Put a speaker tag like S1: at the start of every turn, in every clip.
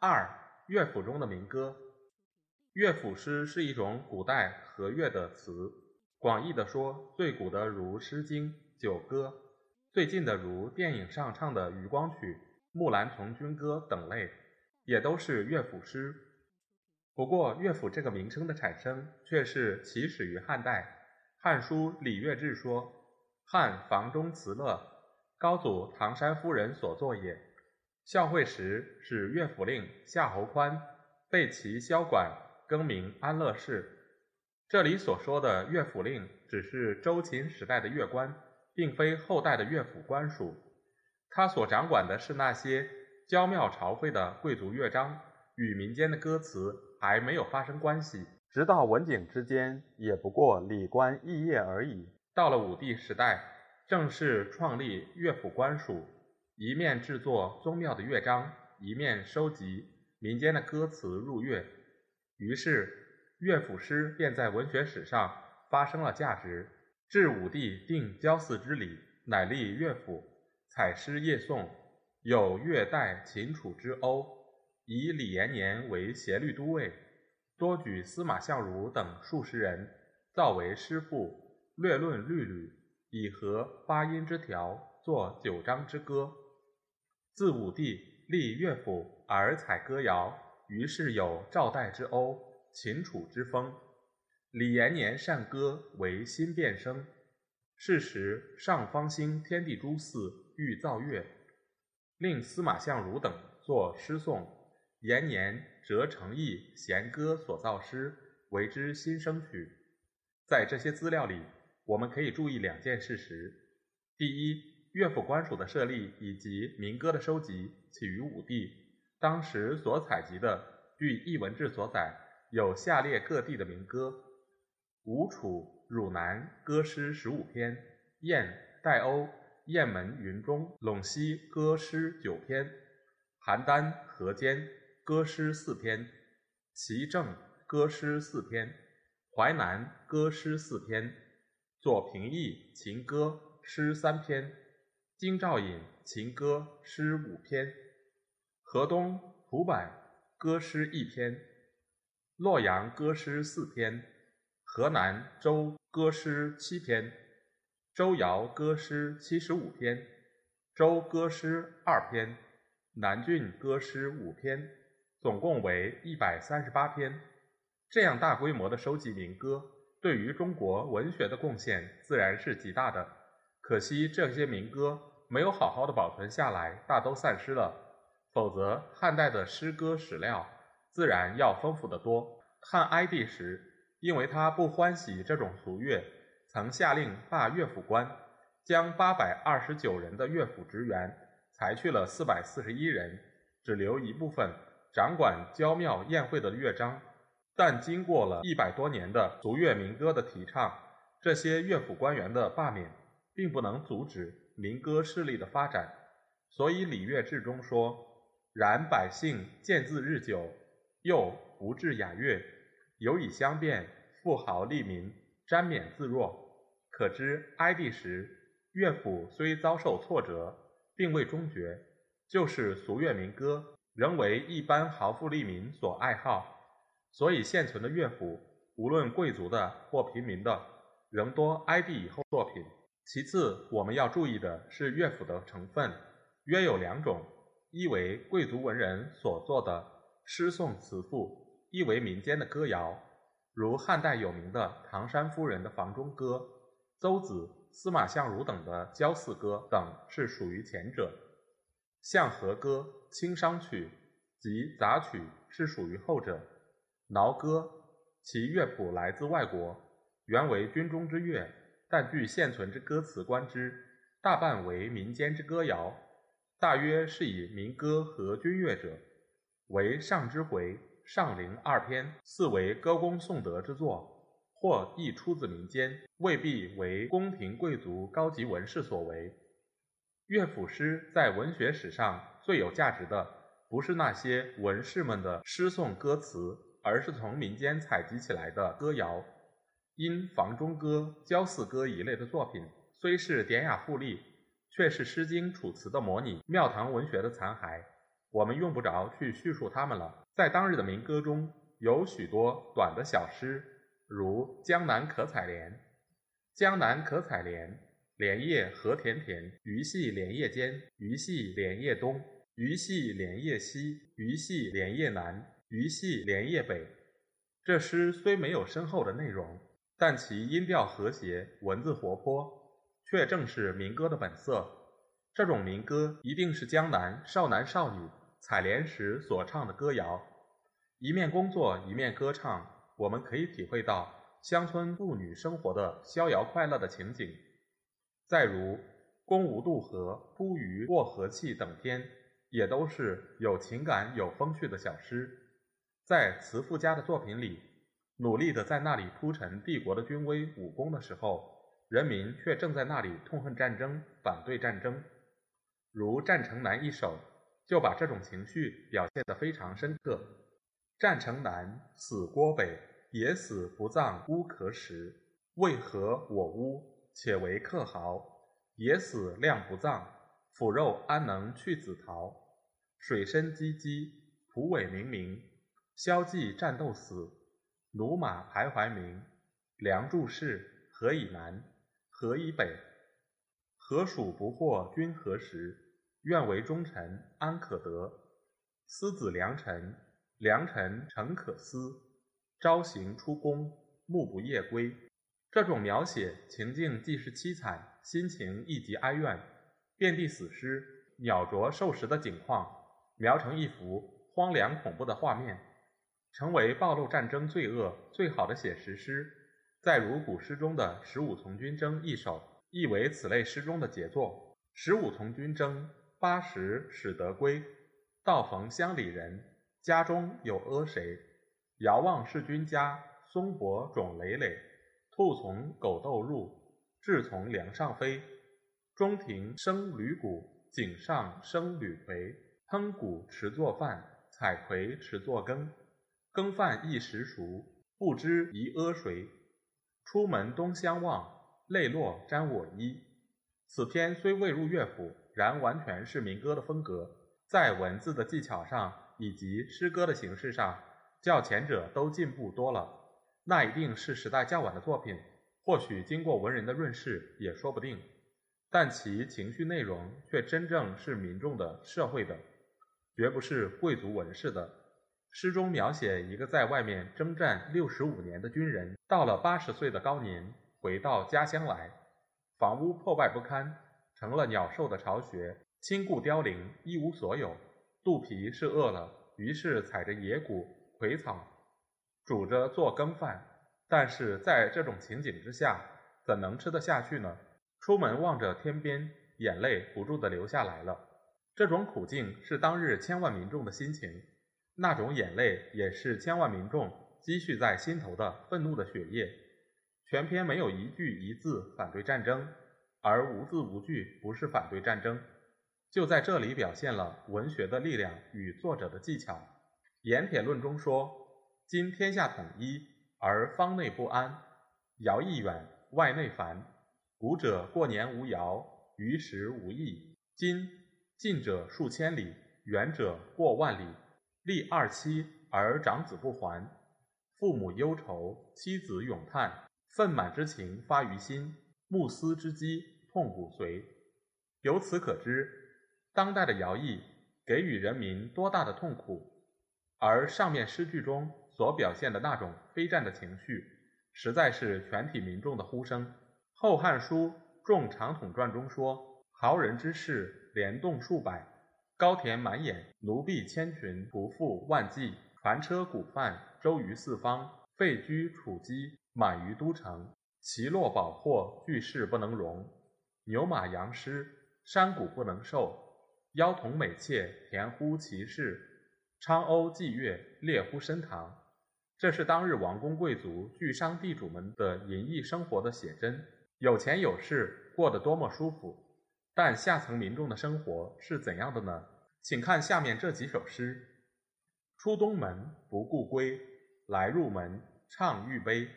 S1: 二、乐府中的民歌。乐府诗是一种古代和乐的词，广义的说，最古的如《诗经》《九歌》，最近的如电影上唱的《渔光曲》《木兰从军歌》等类，也都是乐府诗。不过，乐府这个名称的产生却是起始于汉代，《汉书·礼乐志》说。汉房中词乐，高祖唐山夫人所作也。孝惠时是乐府令夏侯宽废其萧管，更名安乐氏。这里所说的乐府令，只是周秦时代的乐官，并非后代的乐府官署。他所掌管的是那些娇妙朝会的贵族乐章，与民间的歌词还没有发生关系。直到文景之间，也不过礼官异业而已。到了武帝时代，正式创立乐府官署，一面制作宗庙的乐章，一面收集民间的歌词入乐。于是，乐府诗便在文学史上发生了价值。至武帝定郊祀之礼，乃立乐府，采诗夜颂，有乐代秦楚之欧，以李延年为协律都尉，多举司马相如等数十人造为诗赋。略论律吕，以合八音之调，作九章之歌。自武帝立乐府而采歌谣，于是有赵代之欧，秦楚之风。李延年善歌，为新变声。是时上方兴天地诸祀，欲造乐，令司马相如等作诗颂。延年折成义弦歌所造诗，为之新生曲。在这些资料里。我们可以注意两件事实：第一，乐府官署的设立以及民歌的收集起于武帝，当时所采集的，据《艺文志》所载，有下列各地的民歌：吴楚、汝南歌诗十五篇，燕、代欧、雁门、云中、陇西歌诗九篇，邯郸、河间歌诗四篇，齐郑歌诗四篇，淮南歌诗四篇。左平邑秦歌诗三篇，京兆尹秦歌诗五篇，河东蒲坂歌诗一篇，洛阳歌诗四篇，河南周歌诗七篇，周尧歌诗七十五篇，周歌诗二篇，南郡歌诗五篇，总共为一百三十八篇。这样大规模的收集民歌。对于中国文学的贡献自然是极大的，可惜这些民歌没有好好的保存下来，大都散失了。否则，汉代的诗歌史料自然要丰富得多。汉哀帝时，因为他不欢喜这种俗乐，曾下令罢乐府官，将八百二十九人的乐府职员裁去了四百四十一人，只留一部分掌管郊庙宴会的乐章。但经过了一百多年的俗乐民歌的提倡，这些乐府官员的罢免，并不能阻止民歌势力的发展。所以《礼乐志》中说：“然百姓见字日久，又不治雅乐，有以相变，富豪利民，沾冕自若。”可知哀帝时，乐府虽遭受挫折，并未终绝，就是俗乐民歌仍为一般豪富利民所爱好。所以，现存的乐府，无论贵族的或平民的，仍多哀帝以后作品。其次，我们要注意的是乐府的成分，约有两种：一为贵族文人所作的诗颂词赋，一为民间的歌谣，如汉代有名的唐山夫人的房中歌、邹子、司马相如等的郊祀歌等，是属于前者；相和歌、清商曲及杂曲是属于后者。挠歌，其乐谱来自外国，原为军中之乐，但据现存之歌词观之，大半为民间之歌谣，大约是以民歌和军乐者，为上之回、上陵二篇，四为歌功颂德之作，或亦出自民间，未必为宫廷贵族高级文士所为。乐府诗在文学史上最有价值的，不是那些文士们的诗颂歌词，而是从民间采集起来的歌谣。因《房中歌》《焦寺歌》一类的作品，虽是典雅富丽，却是《诗经》《楚辞》的模拟，庙堂文学的残骸。我们用不着去叙述它们了。在当日的民歌中有许多短的小诗，如《江南可采莲》：“江南可采莲，莲叶何田田。鱼戏莲叶间，鱼戏莲叶东，鱼戏莲叶西，鱼戏莲叶南，鱼戏莲叶北。”这诗虽没有深厚的内容。但其音调和谐，文字活泼，却正是民歌的本色。这种民歌一定是江南少男少女采莲时所唱的歌谣。一面工作，一面歌唱，我们可以体会到乡村妇女生活的逍遥快乐的情景。再如“公无渡河，突鱼过河气”等篇，也都是有情感、有风趣的小诗。在词赋家的作品里。努力的在那里铺陈帝国的军威武功的时候，人民却正在那里痛恨战争、反对战争。如《战城南》一首，就把这种情绪表现得非常深刻。战城南，死郭北，也死不葬乌壳石。为何我乌且为克豪？也死量不葬，腐肉安能去子陶？水深唧唧，蒲苇冥冥，萧骑战斗死。驽马徘徊鸣，梁柱士何以南？何以北？何属不惑君何时？愿为忠臣安可得？思子良臣，良臣诚可思。朝行出宫，暮不夜归。这种描写情境既是凄惨，心情亦极哀怨，遍地死尸、鸟啄兽食的景况，描成一幅荒凉恐怖的画面。成为暴露战争罪恶最好的写实诗。再如古诗中的《十五从军征》一首，亦为此类诗中的杰作。十五从军征，八十始得归。道逢乡里人，家中有阿谁？遥望是君家，松柏冢累累。兔从狗窦入，雉从梁上飞。中庭生旅谷，井上生旅葵。烹谷持作饭，采葵持作羹。羹饭一时熟，不知宜阿谁。出门东相望，泪落沾我衣。此篇虽未入乐府，然完全是民歌的风格，在文字的技巧上以及诗歌的形式上，较前者都进步多了。那一定是时代较晚的作品，或许经过文人的润饰也说不定。但其情绪内容却真正是民众的、社会的，绝不是贵族文士的。诗中描写一个在外面征战六十五年的军人，到了八十岁的高年，回到家乡来，房屋破败不堪，成了鸟兽的巢穴，亲故凋零，一无所有。肚皮是饿了，于是采着野谷、葵草，煮着做羹饭。但是在这种情景之下，怎能吃得下去呢？出门望着天边，眼泪不住地流下来了。这种苦境是当日千万民众的心情。那种眼泪也是千万民众积蓄在心头的愤怒的血液。全篇没有一句一字反对战争，而无字无句不是反对战争，就在这里表现了文学的力量与作者的技巧。《盐铁论》中说：“今天下统一，而方内不安，尧亦远，外内烦。古者过年无尧，于时无益。今近者数千里，远者过万里。”立二妻而长子不还，父母忧愁，妻子咏叹，愤满之情发于心，慕思之机痛骨髓。由此可知，当代的徭役给予人民多大的痛苦，而上面诗句中所表现的那种非战的情绪，实在是全体民众的呼声。《后汉书·众长统传》中说：“豪人之士，连动数百。”高田满眼，奴婢千群，仆妇万计，船车谷贩周于四方，废居储积满于都城，其落宝货巨室不能容，牛马羊狮山谷不能受，妖童美妾填乎其室，昌欧祭月，列乎深堂。这是当日王公贵族、巨商地主们的淫逸生活的写真。有钱有势，过得多么舒服！但下层民众的生活是怎样的呢？请看下面这几首诗：出东门不顾归，来入门唱玉杯。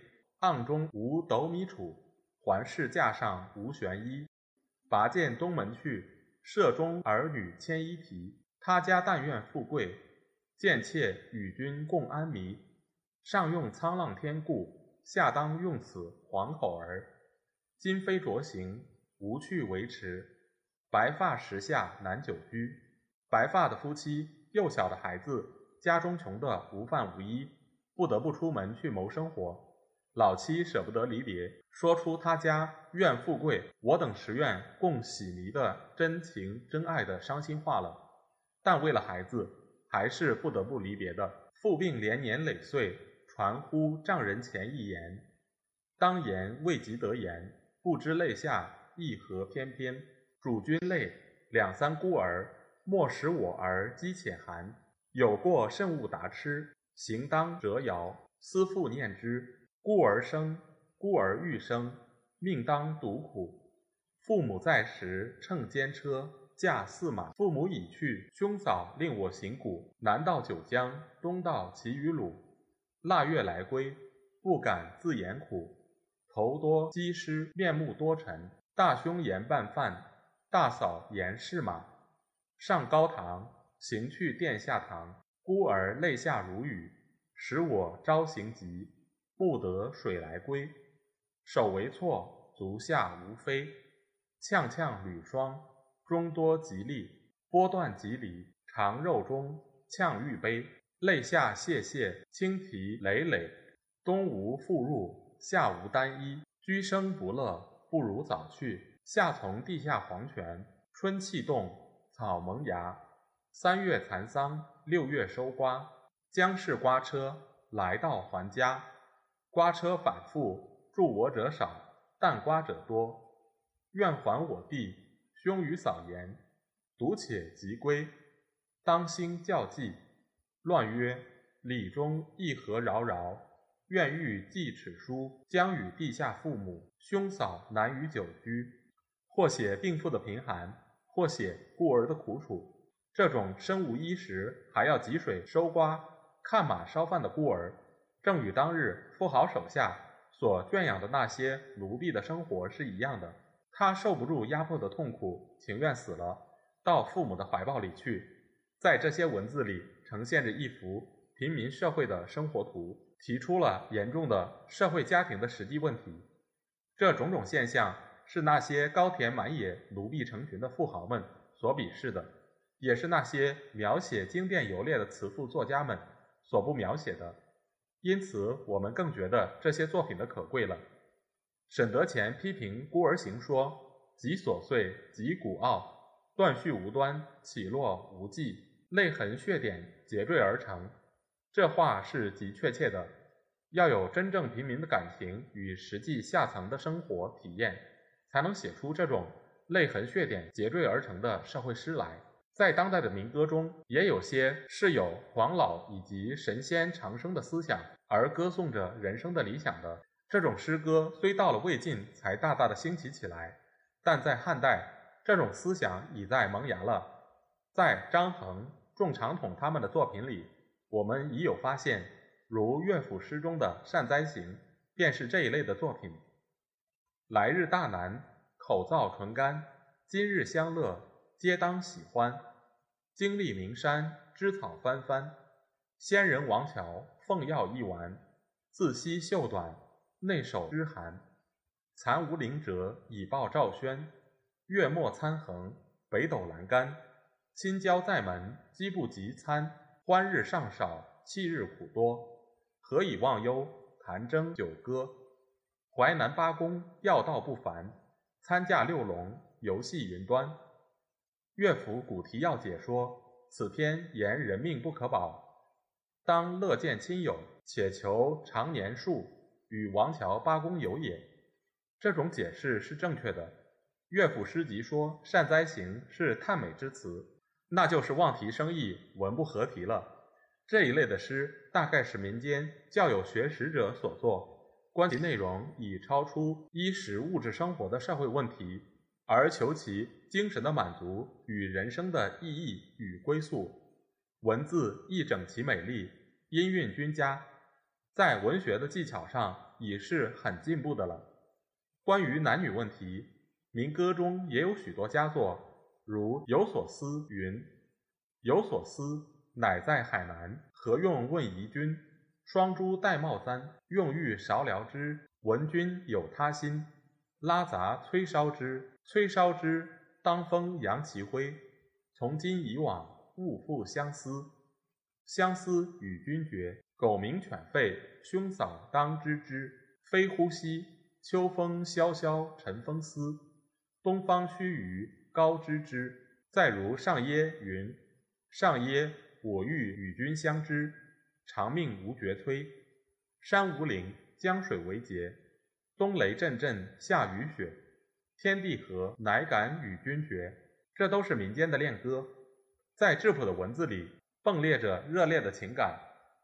S1: 盎中无斗米杵，环视架上无悬衣。拔剑东门去，舍中儿女牵衣啼。他家但愿富贵，贱妾与君共安弥。上用沧浪天顾，下当用此黄口儿。今非着行，无趣维持。白发时下难久居。白发的夫妻，幼小的孩子，家中穷的无饭无衣，不得不出门去谋生活。老妻舍不得离别，说出他家愿富贵，我等实愿共洗泥的真情真爱的伤心话了。但为了孩子，还是不得不离别的。父病连年累岁，传呼丈人前一言。当言未及得言，不知泪下意何翩翩。主君泪，两三孤儿，莫使我儿饥且寒。有过甚勿答痴，行当折摇，思父念之。孤儿生，孤儿欲生，命当独苦。父母在时乘坚车，驾驷马；父母已去，兄嫂令我行古。南到九江，东到齐与鲁。腊月来归，不敢自言苦。头多积湿，面目多沉。大兄言半饭，大嫂言试马。上高堂，行去殿下堂。孤儿泪下如雨，使我朝行急。不得水来归，手为错，足下无非。呛呛履霜，中多吉利。波断吉离，长肉中呛玉杯。泪下泻泻，青啼累累。冬无复入，夏无单衣。居生不乐，不如早去。夏从地下黄泉，春气动，草萌芽。三月蚕桑，六月收瓜。将是瓜车来到还家。瓜车反复，助我者少，但瓜者多。愿还我弟，兄与嫂言，独且即归。当心教济，乱曰：礼中亦何扰扰？愿欲寄此书，将与地下父母、兄嫂难于久居。或写病妇的贫寒，或写孤儿的苦楚。这种身无衣食，还要汲水收瓜、看马烧饭的孤儿。正与当日富豪手下所圈养的那些奴婢的生活是一样的。他受不住压迫的痛苦，情愿死了，到父母的怀抱里去。在这些文字里，呈现着一幅平民社会的生活图，提出了严重的社会家庭的实际问题。这种种现象是那些高田满野、奴婢成群的富豪们所鄙视的，也是那些描写经典游猎的词赋作家们所不描写的。因此，我们更觉得这些作品的可贵了。沈德潜批评《孤儿行》说：“极琐碎，极古傲，断续无端，起落无际，泪痕血点结缀而成。”这话是极确切的。要有真正平民的感情与实际下层的生活体验，才能写出这种泪痕血点结缀而成的社会诗来。在当代的民歌中，也有些是有黄老以及神仙长生的思想，而歌颂着人生的理想的。这种诗歌虽到了魏晋才大大的兴起起来，但在汉代，这种思想已在萌芽了。在张衡、仲长统他们的作品里，我们已有发现，如乐府诗中的《善哉行》，便是这一类的作品。来日大难，口燥唇干；今日相乐。皆当喜欢，经历名山，枝草翻翻。仙人王乔奉药一丸，自惜袖短，内守之寒。残无灵折以报赵宣，月末参横，北斗阑干。亲交在门，饥不及餐。欢日尚少，弃日苦多。何以忘忧？弹筝九歌。淮南八公要道不凡，参驾六龙，游戏云端。乐府古题要解说：此篇言人命不可保，当乐见亲友，且求长年数，与王乔八公有也。这种解释是正确的。乐府诗集说“善哉行”是叹美之词，那就是妄题生意，文不合题了。这一类的诗大概是民间较有学识者所作，观其内容已超出衣食物质生活的社会问题，而求其精神的满足与人生的意义与归宿。文字亦整齐美丽，音韵均佳，在文学的技巧上已是很进步的了。关于男女问题，民歌中也有许多佳作，如《有所思》云：“有所思，乃在海南。何用问夷君？双珠戴帽簪，用玉少聊之。闻君有他心，拉杂催烧之。催烧之，当风扬其灰。从今以往。”勿复相思，相思与君绝。狗鸣犬吠，兄嫂当知之。非呼兮，秋风萧萧晨风思。东方须臾高知之。再如上耶云：上耶，我欲与君相知，长命无绝摧。山无陵，江水为竭。冬雷阵阵，夏雨雪。天地合，乃敢与君绝。这都是民间的恋歌。在质朴的文字里，迸裂着热烈的情感，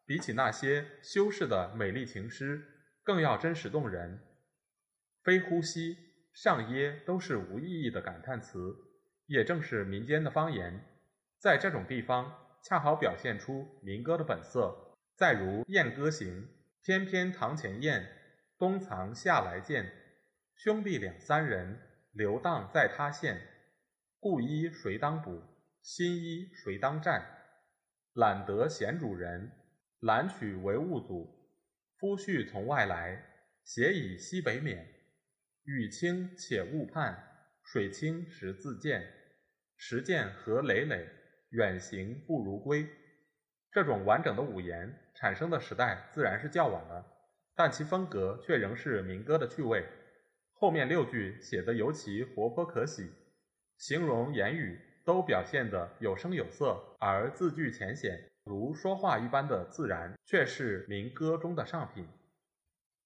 S1: 比起那些修饰的美丽情诗，更要真实动人。非呼吸、上耶都是无意义的感叹词，也正是民间的方言，在这种地方恰好表现出民歌的本色。再如《燕歌行》：翩翩堂前燕，冬藏夏来见。兄弟两三人，流荡在他县。故衣谁当补？新衣谁当战？揽得闲主人，揽取为物祖。夫婿从外来，携以西北免。雨清且勿盼，水清时自见。时见何累累，远行不如归。这种完整的五言产生的时代自然是较晚了，但其风格却仍是民歌的趣味。后面六句写得尤其活泼可喜，形容言语。都表现得有声有色，而字句浅显，如说话一般的自然，却是民歌中的上品。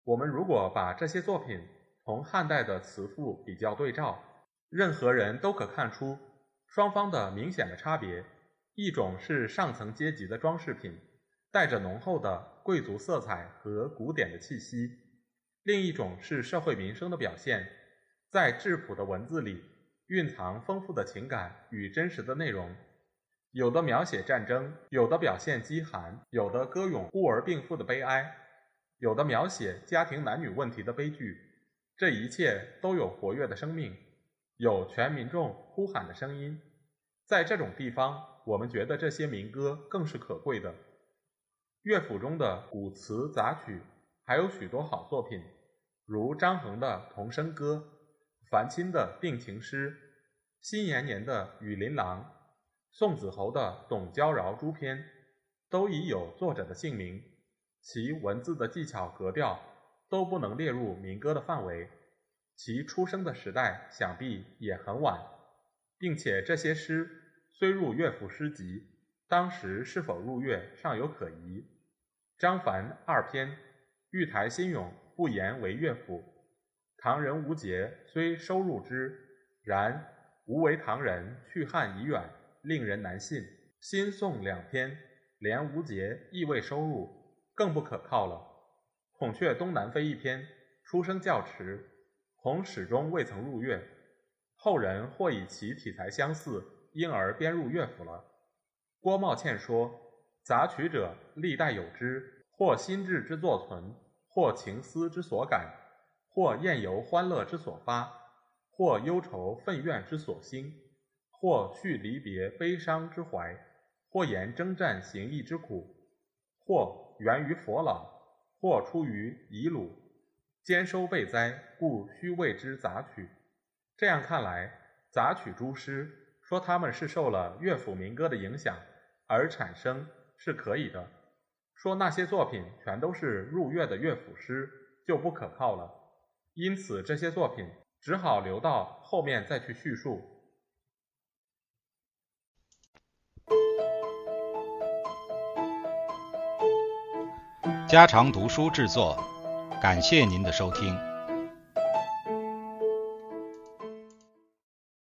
S1: 我们如果把这些作品同汉代的词赋比较对照，任何人都可看出双方的明显的差别。一种是上层阶级的装饰品，带着浓厚的贵族色彩和古典的气息；另一种是社会民生的表现，在质朴的文字里。蕴藏丰富的情感与真实的内容，有的描写战争，有的表现饥寒，有的歌咏孤儿病妇的悲哀，有的描写家庭男女问题的悲剧。这一切都有活跃的生命，有全民众呼喊的声音。在这种地方，我们觉得这些民歌更是可贵的。乐府中的古词杂曲还有许多好作品，如张衡的《童声歌》。樊钦的定情诗，辛延年的《雨林郎》，宋子侯的《董娇饶诸篇》，都已有作者的姓名，其文字的技巧格调都不能列入民歌的范围，其出生的时代想必也很晚，并且这些诗虽入乐府诗集，当时是否入乐尚有可疑。张凡二篇，玉台新咏不言为乐府。唐人吴节虽收入之，然吴为唐人去汉已远，令人难信。新宋两篇连吴节亦未收入，更不可靠了。孔雀东南飞一篇出生较迟，恐始终未曾入乐，后人或以其体材相似，因而编入乐府了。郭茂倩说：“杂曲者，历代有之，或心志之作存，或情思之所感。”或宴游欢乐之所发，或忧愁愤怨之所兴，或叙离别悲伤之怀，或言征战行役之苦，或源于佛老，或出于遗鲁，兼收备哉，故须谓之杂曲。这样看来，杂曲诸诗说他们是受了乐府民歌的影响而产生是可以的；说那些作品全都是入乐的乐府诗就不可靠了。因此，这些作品只好留到后面再去叙述。
S2: 家常读书制作，感谢您的收听。